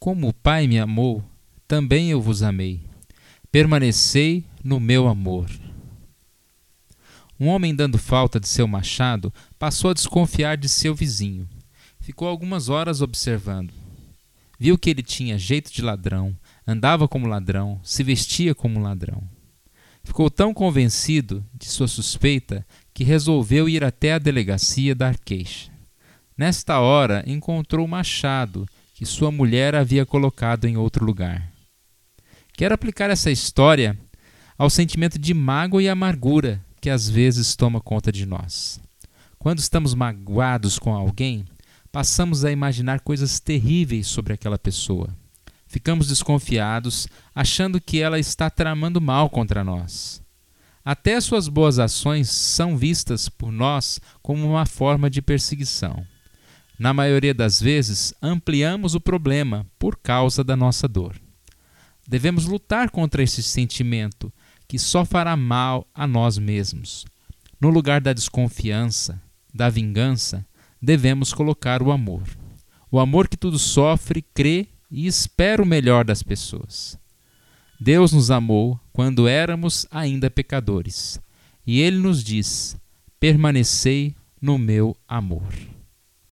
Como o Pai me amou, também eu vos amei. Permanecei no meu amor. Um homem dando falta de seu machado passou a desconfiar de seu vizinho. Ficou algumas horas observando. Viu que ele tinha jeito de ladrão, andava como ladrão, se vestia como ladrão. Ficou tão convencido de sua suspeita que resolveu ir até a delegacia dar queixa. Nesta hora encontrou o machado que sua mulher havia colocado em outro lugar. Quero aplicar essa história ao sentimento de mágoa e amargura que às vezes toma conta de nós. Quando estamos magoados com alguém, passamos a imaginar coisas terríveis sobre aquela pessoa. Ficamos desconfiados, achando que ela está tramando mal contra nós. Até suas boas ações são vistas por nós como uma forma de perseguição. Na maioria das vezes, ampliamos o problema por causa da nossa dor. Devemos lutar contra esse sentimento que só fará mal a nós mesmos. No lugar da desconfiança, da vingança, devemos colocar o amor. O amor que tudo sofre, crê e espera o melhor das pessoas. Deus nos amou quando éramos ainda pecadores, e Ele nos diz: permanecei no meu amor.